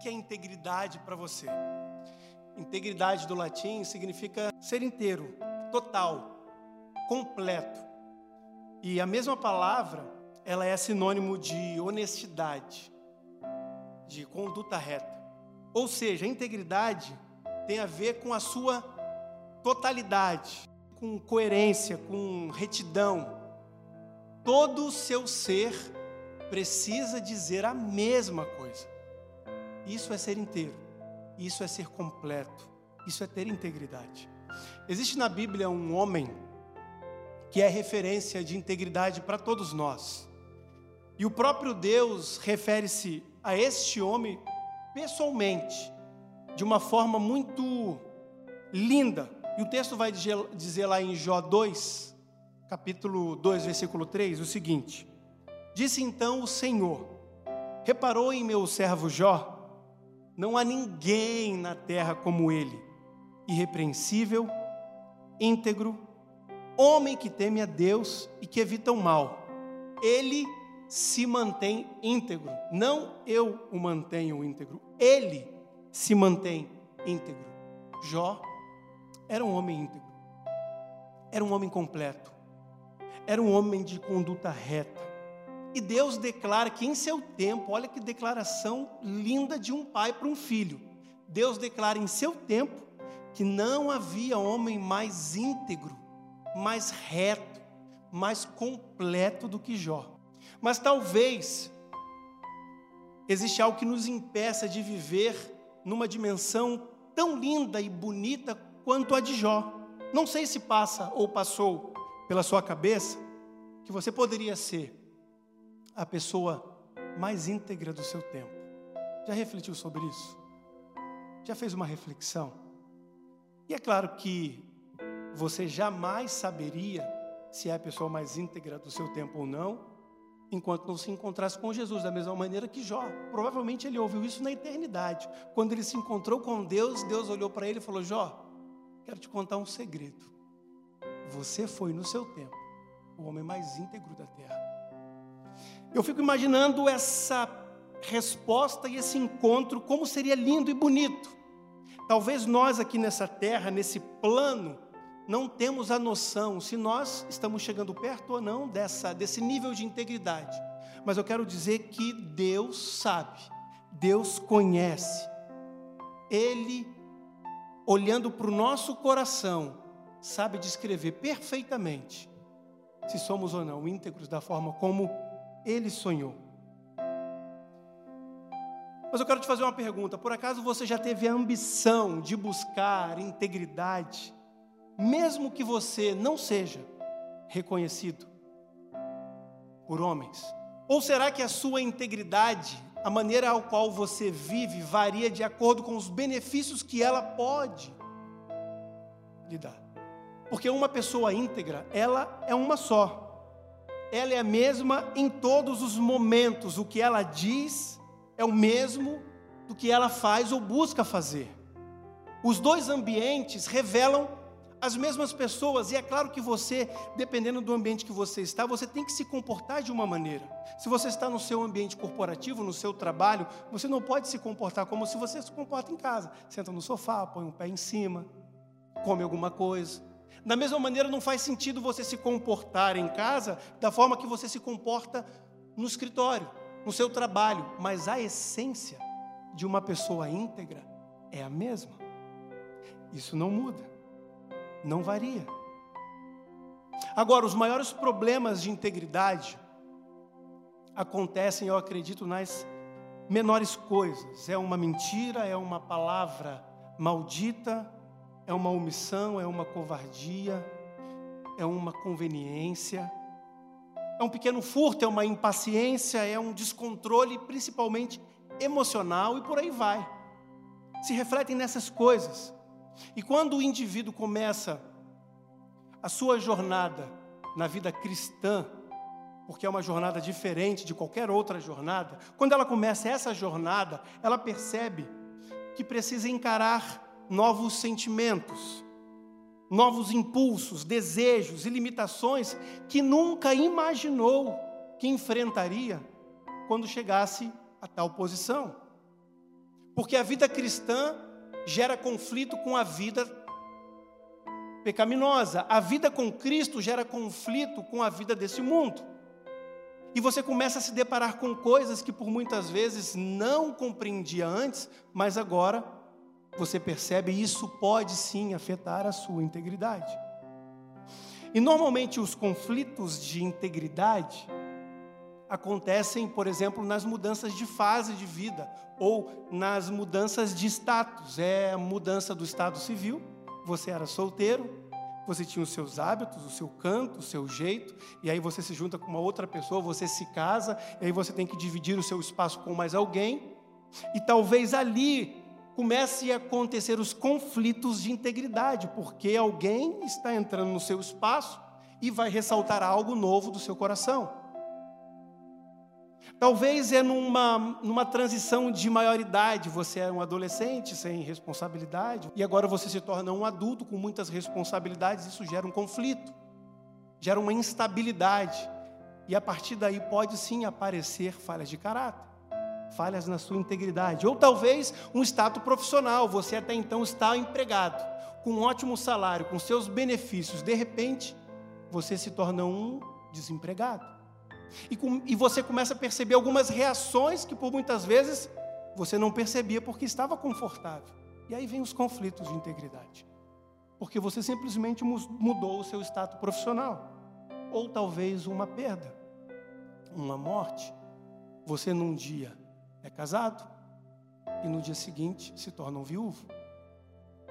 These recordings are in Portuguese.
que é integridade para você? Integridade do latim significa ser inteiro, total, completo. E a mesma palavra, ela é sinônimo de honestidade, de conduta reta. Ou seja, a integridade tem a ver com a sua totalidade, com coerência, com retidão. Todo o seu ser precisa dizer a mesma coisa. Isso é ser inteiro, isso é ser completo, isso é ter integridade. Existe na Bíblia um homem que é referência de integridade para todos nós. E o próprio Deus refere-se a este homem pessoalmente, de uma forma muito linda. E o texto vai dizer lá em Jó 2, capítulo 2, versículo 3, o seguinte: Disse então o Senhor: Reparou em meu servo Jó? Não há ninguém na terra como ele, irrepreensível, íntegro, homem que teme a Deus e que evita o mal. Ele se mantém íntegro. Não eu o mantenho íntegro, ele se mantém íntegro. Jó era um homem íntegro, era um homem completo, era um homem de conduta reta. E Deus declara que em seu tempo, olha que declaração linda de um pai para um filho. Deus declara em seu tempo que não havia homem mais íntegro, mais reto, mais completo do que Jó. Mas talvez existe algo que nos impeça de viver numa dimensão tão linda e bonita quanto a de Jó. Não sei se passa ou passou pela sua cabeça que você poderia ser a pessoa mais íntegra do seu tempo. Já refletiu sobre isso? Já fez uma reflexão? E é claro que você jamais saberia se é a pessoa mais íntegra do seu tempo ou não, enquanto não se encontrasse com Jesus, da mesma maneira que Jó. Provavelmente ele ouviu isso na eternidade. Quando ele se encontrou com Deus, Deus olhou para ele e falou: Jó, quero te contar um segredo. Você foi no seu tempo o homem mais íntegro da terra. Eu fico imaginando essa resposta e esse encontro, como seria lindo e bonito. Talvez nós aqui nessa terra, nesse plano, não temos a noção se nós estamos chegando perto ou não dessa, desse nível de integridade. Mas eu quero dizer que Deus sabe, Deus conhece, Ele, olhando para o nosso coração, sabe descrever perfeitamente se somos ou não íntegros da forma como Ele sonhou. Mas eu quero te fazer uma pergunta: por acaso você já teve a ambição de buscar integridade? mesmo que você não seja reconhecido por homens? Ou será que a sua integridade, a maneira ao qual você vive, varia de acordo com os benefícios que ela pode lhe dar? Porque uma pessoa íntegra, ela é uma só. Ela é a mesma em todos os momentos. O que ela diz é o mesmo do que ela faz ou busca fazer. Os dois ambientes revelam as mesmas pessoas, e é claro que você, dependendo do ambiente que você está, você tem que se comportar de uma maneira. Se você está no seu ambiente corporativo, no seu trabalho, você não pode se comportar como se você se comporta em casa. Senta no sofá, põe um pé em cima, come alguma coisa. Da mesma maneira, não faz sentido você se comportar em casa da forma que você se comporta no escritório, no seu trabalho, mas a essência de uma pessoa íntegra é a mesma. Isso não muda não varia. Agora, os maiores problemas de integridade acontecem, eu acredito, nas menores coisas. É uma mentira, é uma palavra maldita, é uma omissão, é uma covardia, é uma conveniência, é um pequeno furto, é uma impaciência, é um descontrole, principalmente emocional, e por aí vai. Se refletem nessas coisas. E quando o indivíduo começa a sua jornada na vida cristã, porque é uma jornada diferente de qualquer outra jornada, quando ela começa essa jornada, ela percebe que precisa encarar novos sentimentos, novos impulsos, desejos e limitações que nunca imaginou que enfrentaria quando chegasse a tal posição. Porque a vida cristã gera conflito com a vida pecaminosa. A vida com Cristo gera conflito com a vida desse mundo. E você começa a se deparar com coisas que por muitas vezes não compreendia antes, mas agora você percebe isso pode sim afetar a sua integridade. E normalmente os conflitos de integridade acontecem, por exemplo, nas mudanças de fase de vida ou nas mudanças de status. É a mudança do estado civil. Você era solteiro, você tinha os seus hábitos, o seu canto, o seu jeito, e aí você se junta com uma outra pessoa, você se casa, e aí você tem que dividir o seu espaço com mais alguém, e talvez ali comece a acontecer os conflitos de integridade, porque alguém está entrando no seu espaço e vai ressaltar algo novo do seu coração. Talvez é numa, numa transição de maioridade, você é um adolescente sem responsabilidade, e agora você se torna um adulto com muitas responsabilidades, isso gera um conflito, gera uma instabilidade, e a partir daí pode sim aparecer falhas de caráter, falhas na sua integridade, ou talvez um status profissional, você até então está empregado, com um ótimo salário, com seus benefícios, de repente você se torna um desempregado. E, com, e você começa a perceber algumas reações que por muitas vezes você não percebia porque estava confortável. E aí vem os conflitos de integridade. Porque você simplesmente mudou o seu status profissional. Ou talvez uma perda, uma morte. Você num dia é casado e no dia seguinte se torna um viúvo.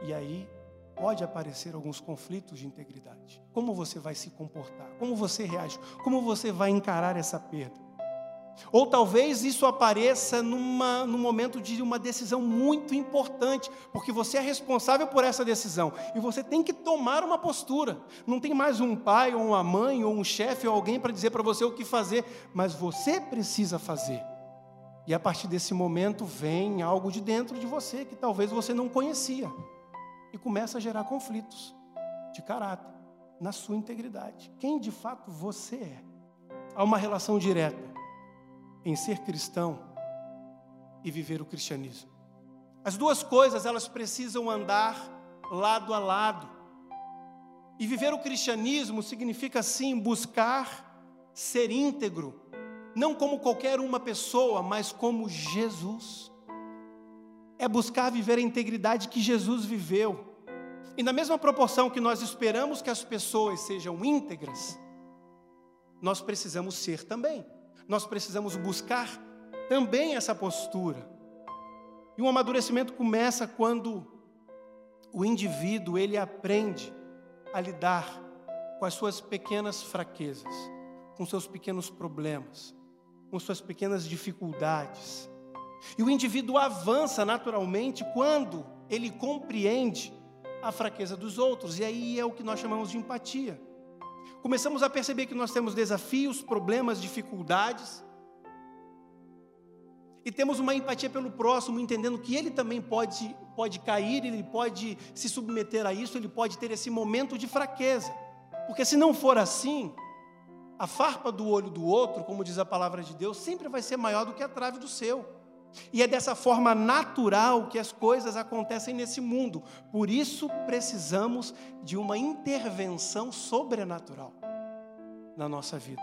E aí pode aparecer alguns conflitos de integridade. Como você vai se comportar? Como você reage? Como você vai encarar essa perda? Ou talvez isso apareça numa, num momento de uma decisão muito importante, porque você é responsável por essa decisão e você tem que tomar uma postura. Não tem mais um pai, ou uma mãe, ou um chefe, ou alguém para dizer para você o que fazer, mas você precisa fazer. E a partir desse momento vem algo de dentro de você que talvez você não conhecia e começa a gerar conflitos de caráter na sua integridade. Quem de fato você é? Há uma relação direta em ser cristão e viver o cristianismo. As duas coisas, elas precisam andar lado a lado. E viver o cristianismo significa sim buscar ser íntegro, não como qualquer uma pessoa, mas como Jesus é buscar viver a integridade que Jesus viveu. E na mesma proporção que nós esperamos que as pessoas sejam íntegras, nós precisamos ser também. Nós precisamos buscar também essa postura. E o amadurecimento começa quando o indivíduo ele aprende a lidar com as suas pequenas fraquezas, com seus pequenos problemas, com suas pequenas dificuldades, e o indivíduo avança naturalmente quando ele compreende a fraqueza dos outros, e aí é o que nós chamamos de empatia. Começamos a perceber que nós temos desafios, problemas, dificuldades, e temos uma empatia pelo próximo, entendendo que ele também pode, pode cair, ele pode se submeter a isso, ele pode ter esse momento de fraqueza, porque se não for assim, a farpa do olho do outro, como diz a palavra de Deus, sempre vai ser maior do que a trave do seu. E é dessa forma natural que as coisas acontecem nesse mundo. Por isso precisamos de uma intervenção sobrenatural na nossa vida.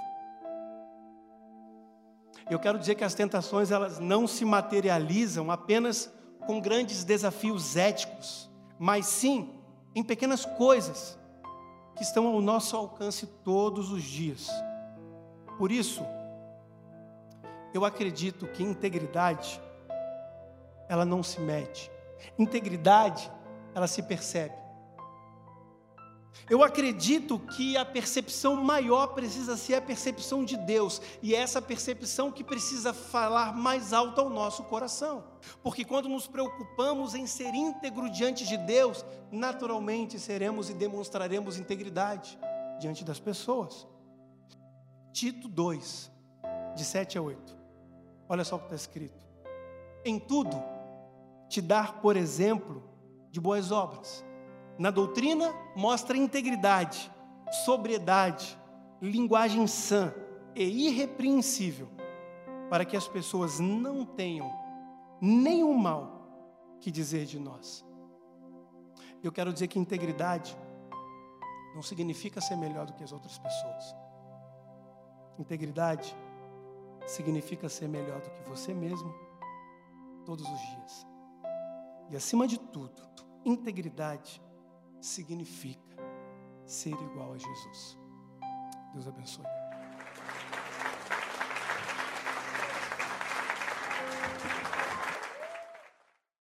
Eu quero dizer que as tentações elas não se materializam apenas com grandes desafios éticos, mas sim em pequenas coisas que estão ao nosso alcance todos os dias. Por isso, eu acredito que integridade, ela não se mede. Integridade, ela se percebe. Eu acredito que a percepção maior precisa ser a percepção de Deus, e é essa percepção que precisa falar mais alto ao nosso coração. Porque quando nos preocupamos em ser íntegro diante de Deus, naturalmente seremos e demonstraremos integridade diante das pessoas. Tito 2, de 7 a 8. Olha só o que está escrito. Em tudo, te dar por exemplo de boas obras. Na doutrina, mostra integridade, sobriedade, linguagem sã e irrepreensível, para que as pessoas não tenham nenhum mal que dizer de nós. Eu quero dizer que integridade não significa ser melhor do que as outras pessoas. Integridade significa ser melhor do que você mesmo todos os dias. E acima de tudo, integridade significa ser igual a Jesus. Deus abençoe.